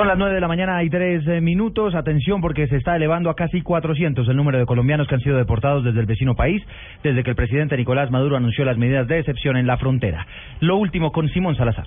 Son las 9 de la mañana y 3 eh, minutos. Atención porque se está elevando a casi 400 el número de colombianos que han sido deportados desde el vecino país desde que el presidente Nicolás Maduro anunció las medidas de excepción en la frontera. Lo último con Simón Salazar.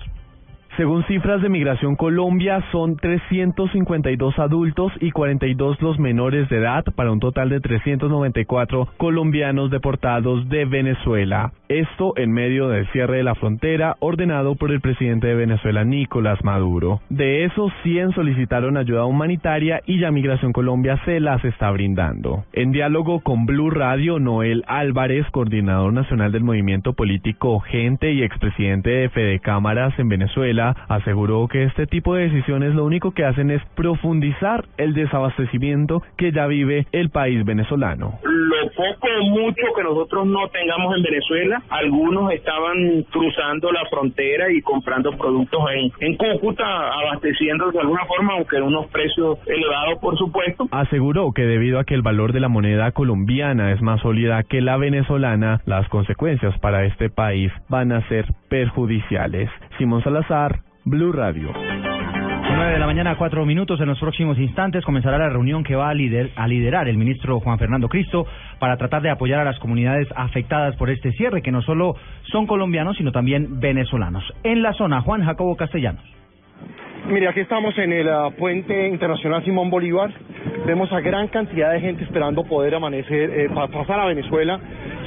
Según cifras de Migración Colombia, son 352 adultos y 42 los menores de edad para un total de 394 colombianos deportados de Venezuela. Esto en medio del cierre de la frontera ordenado por el presidente de Venezuela, Nicolás Maduro. De esos, 100 solicitaron ayuda humanitaria y ya Migración Colombia se las está brindando. En diálogo con Blue Radio, Noel Álvarez, coordinador nacional del movimiento político Gente y expresidente de Fede Cámaras en Venezuela, aseguró que este tipo de decisiones lo único que hacen es profundizar el desabastecimiento que ya vive el país venezolano. Lo poco o mucho que nosotros no tengamos en Venezuela, algunos estaban cruzando la frontera y comprando productos en, en Cúcuta, abasteciendo de alguna forma, aunque en unos precios elevados, por supuesto. Aseguró que debido a que el valor de la moneda colombiana es más sólida que la venezolana, las consecuencias para este país van a ser perjudiciales. Simón Salazar, Blue Radio. 9 de la mañana, 4 minutos. En los próximos instantes comenzará la reunión que va a, lider, a liderar el ministro Juan Fernando Cristo para tratar de apoyar a las comunidades afectadas por este cierre, que no solo son colombianos, sino también venezolanos. En la zona, Juan Jacobo Castellanos. Mire, aquí estamos en el uh, puente internacional Simón Bolívar. Vemos a gran cantidad de gente esperando poder amanecer, eh, pasar a Venezuela.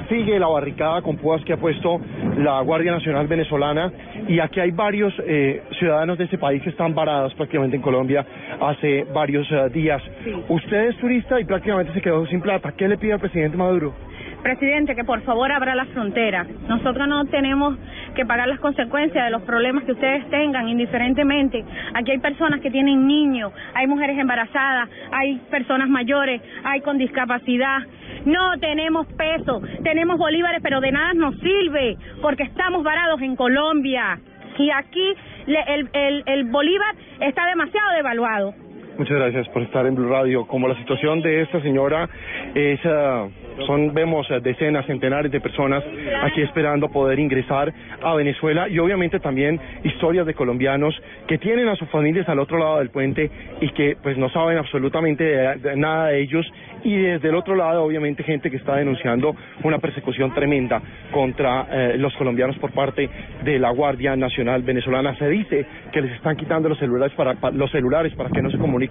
Sigue la barricada con púas que ha puesto la Guardia Nacional Venezolana y aquí hay varios eh, ciudadanos de este país que están varados prácticamente en Colombia hace varios uh, días. Usted es turista y prácticamente se quedó sin plata. ¿Qué le pide al presidente Maduro? Presidente, que por favor abra la frontera. Nosotros no tenemos que pagar las consecuencias de los problemas que ustedes tengan, indiferentemente. Aquí hay personas que tienen niños, hay mujeres embarazadas, hay personas mayores, hay con discapacidad. No tenemos peso, tenemos bolívares, pero de nada nos sirve, porque estamos varados en Colombia. Y aquí el, el, el bolívar está demasiado devaluado. Muchas gracias por estar en Blue Radio. Como la situación de esta señora es, ah, son, vemos decenas, centenares de personas aquí esperando poder ingresar a Venezuela y obviamente también historias de colombianos que tienen a sus familias al otro lado del puente y que pues no saben absolutamente de- nada de ellos y desde el otro lado obviamente gente que está denunciando una persecución tremenda contra eh, los colombianos por parte de la Guardia Nacional Venezolana. Se dice que les están quitando los celulares para, pa- los celulares para que no se comuniquen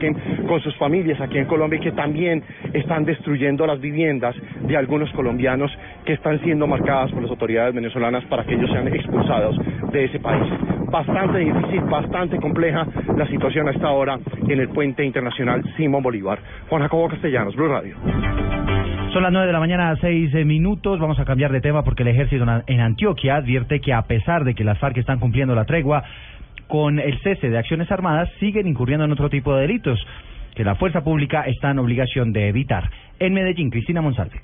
con sus familias aquí en Colombia y que también están destruyendo las viviendas de algunos colombianos que están siendo marcadas por las autoridades venezolanas para que ellos sean expulsados de ese país. Bastante difícil, bastante compleja la situación a esta hora en el puente internacional Simón Bolívar. Juan Jacobo Castellanos, Blue Radio. Son las 9 de la mañana, 6 minutos. Vamos a cambiar de tema porque el ejército en Antioquia advierte que a pesar de que las FARC están cumpliendo la tregua con el cese de acciones armadas, siguen incurriendo en otro tipo de delitos que la fuerza pública está en obligación de evitar. En Medellín, Cristina Monsalve.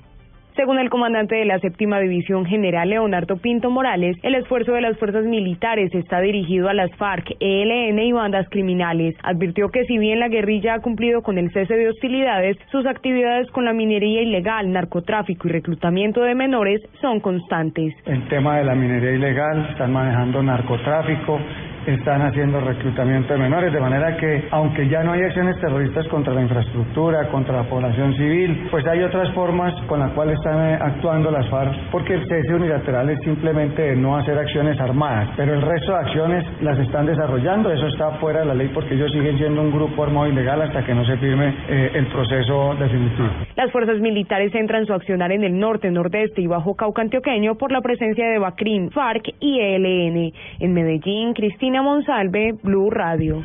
Según el comandante de la séptima división general Leonardo Pinto Morales, el esfuerzo de las fuerzas militares está dirigido a las FARC, ELN y bandas criminales. Advirtió que si bien la guerrilla ha cumplido con el cese de hostilidades, sus actividades con la minería ilegal, narcotráfico y reclutamiento de menores son constantes. el tema de la minería ilegal, están manejando narcotráfico, están haciendo reclutamiento de menores, de manera que aunque ya no hay acciones terroristas contra la infraestructura, contra la población civil, pues hay otras formas con las cuales están eh, actuando las FARC, porque el cese unilateral es simplemente no hacer acciones armadas, pero el resto de acciones las están desarrollando, eso está fuera de la ley porque ellos siguen siendo un grupo armado ilegal hasta que no se firme eh, el proceso definitivo. Las fuerzas militares centran su accionar en el norte, nordeste y bajo Cauca antioqueño por la presencia de Bacrim, FARC y ELN. En Medellín, Cristina Monsalve, Blue Radio.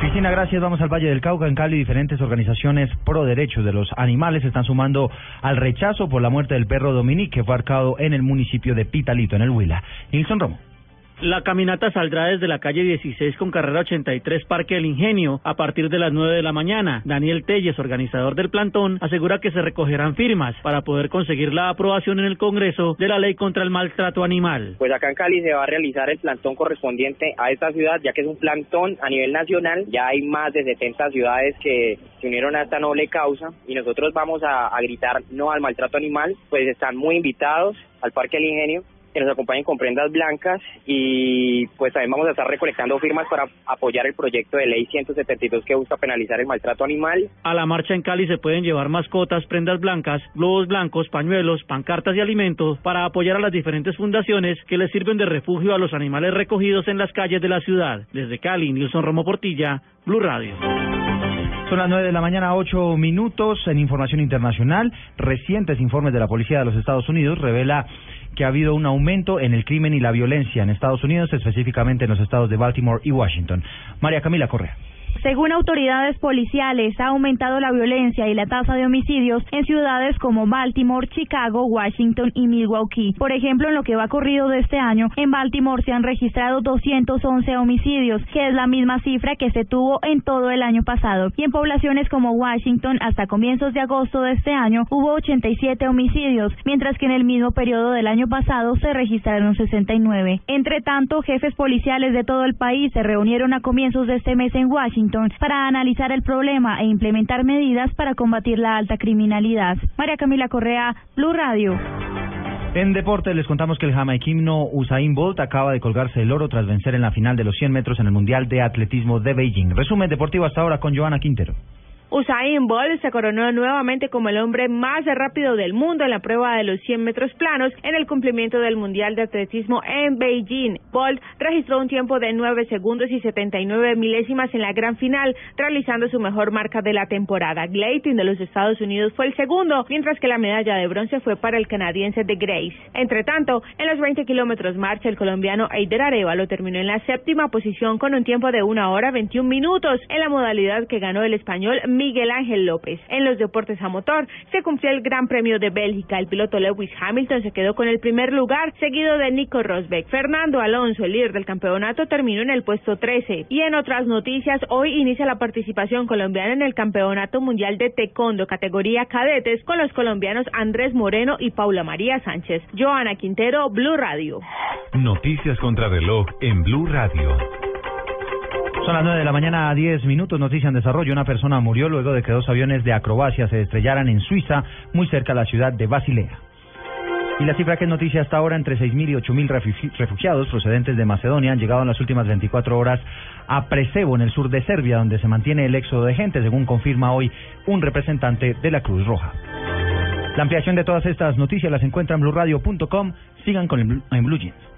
Cristina, gracias. Vamos al Valle del Cauca. En Cali, diferentes organizaciones pro derechos de los animales están sumando al rechazo por la muerte del perro Dominique, que fue arcado en el municipio de Pitalito, en el Huila. Nilson Romo. La caminata saldrá desde la calle 16 con carrera 83 Parque del Ingenio a partir de las 9 de la mañana. Daniel Telles, organizador del plantón, asegura que se recogerán firmas para poder conseguir la aprobación en el Congreso de la ley contra el maltrato animal. Pues acá en Cali se va a realizar el plantón correspondiente a esta ciudad, ya que es un plantón a nivel nacional. Ya hay más de 70 ciudades que se unieron a esta noble causa y nosotros vamos a, a gritar no al maltrato animal. Pues están muy invitados al Parque del Ingenio que nos acompañen con prendas blancas y pues también vamos a estar recolectando firmas para apoyar el proyecto de ley 172 que busca penalizar el maltrato animal. A la marcha en Cali se pueden llevar mascotas, prendas blancas, globos blancos, pañuelos, pancartas y alimentos para apoyar a las diferentes fundaciones que les sirven de refugio a los animales recogidos en las calles de la ciudad. Desde Cali, Nilson Romo Portilla, Blue Radio. Son las 9 de la mañana, 8 minutos. En información internacional, recientes informes de la Policía de los Estados Unidos revela que ha habido un aumento en el crimen y la violencia en Estados Unidos, específicamente en los estados de Baltimore y Washington. María Camila Correa. Según autoridades policiales, ha aumentado la violencia y la tasa de homicidios en ciudades como Baltimore, Chicago, Washington y Milwaukee. Por ejemplo, en lo que va corrido de este año, en Baltimore se han registrado 211 homicidios, que es la misma cifra que se tuvo en todo el año pasado. Y en poblaciones como Washington, hasta comienzos de agosto de este año, hubo 87 homicidios, mientras que en el mismo periodo del año pasado se registraron 69. Entre tanto, jefes policiales de todo el país se reunieron a comienzos de este mes en Washington para analizar el problema e implementar medidas para combatir la alta criminalidad. María Camila Correa, Blue Radio. En deporte les contamos que el jamaiquino Usain Bolt acaba de colgarse el oro tras vencer en la final de los 100 metros en el Mundial de Atletismo de Beijing. Resumen deportivo hasta ahora con Joana Quintero. Usain Bolt se coronó nuevamente como el hombre más rápido del mundo en la prueba de los 100 metros planos en el cumplimiento del Mundial de Atletismo en Beijing. Bolt registró un tiempo de 9 segundos y 79 milésimas en la gran final, realizando su mejor marca de la temporada. Gleitin de los Estados Unidos fue el segundo, mientras que la medalla de bronce fue para el canadiense de Grace. Entre tanto, en los 20 kilómetros marcha, el colombiano Eider Arevalo terminó en la séptima posición con un tiempo de 1 hora 21 minutos en la modalidad que ganó el español Miguel Ángel López. En los deportes a motor se cumplió el Gran Premio de Bélgica. El piloto Lewis Hamilton se quedó con el primer lugar, seguido de Nico Rosberg. Fernando Alonso, el líder del campeonato, terminó en el puesto 13. Y en otras noticias, hoy inicia la participación colombiana en el Campeonato Mundial de Taekwondo, categoría cadetes, con los colombianos Andrés Moreno y Paula María Sánchez. Joana Quintero, Blue Radio. Noticias contra reloj en Blue Radio. Son las 9 de la mañana a 10 minutos. Noticia en desarrollo. Una persona murió luego de que dos aviones de acrobacia se estrellaran en Suiza, muy cerca de la ciudad de Basilea. Y la cifra que es noticia hasta ahora, entre 6.000 y 8.000 refugiados procedentes de Macedonia han llegado en las últimas 24 horas a Presevo, en el sur de Serbia, donde se mantiene el éxodo de gente, según confirma hoy un representante de la Cruz Roja. La ampliación de todas estas noticias las encuentra en blueradio.com. Sigan con el, en Blue Jeans.